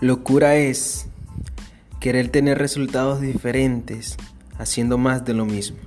Locura es querer tener resultados diferentes haciendo más de lo mismo.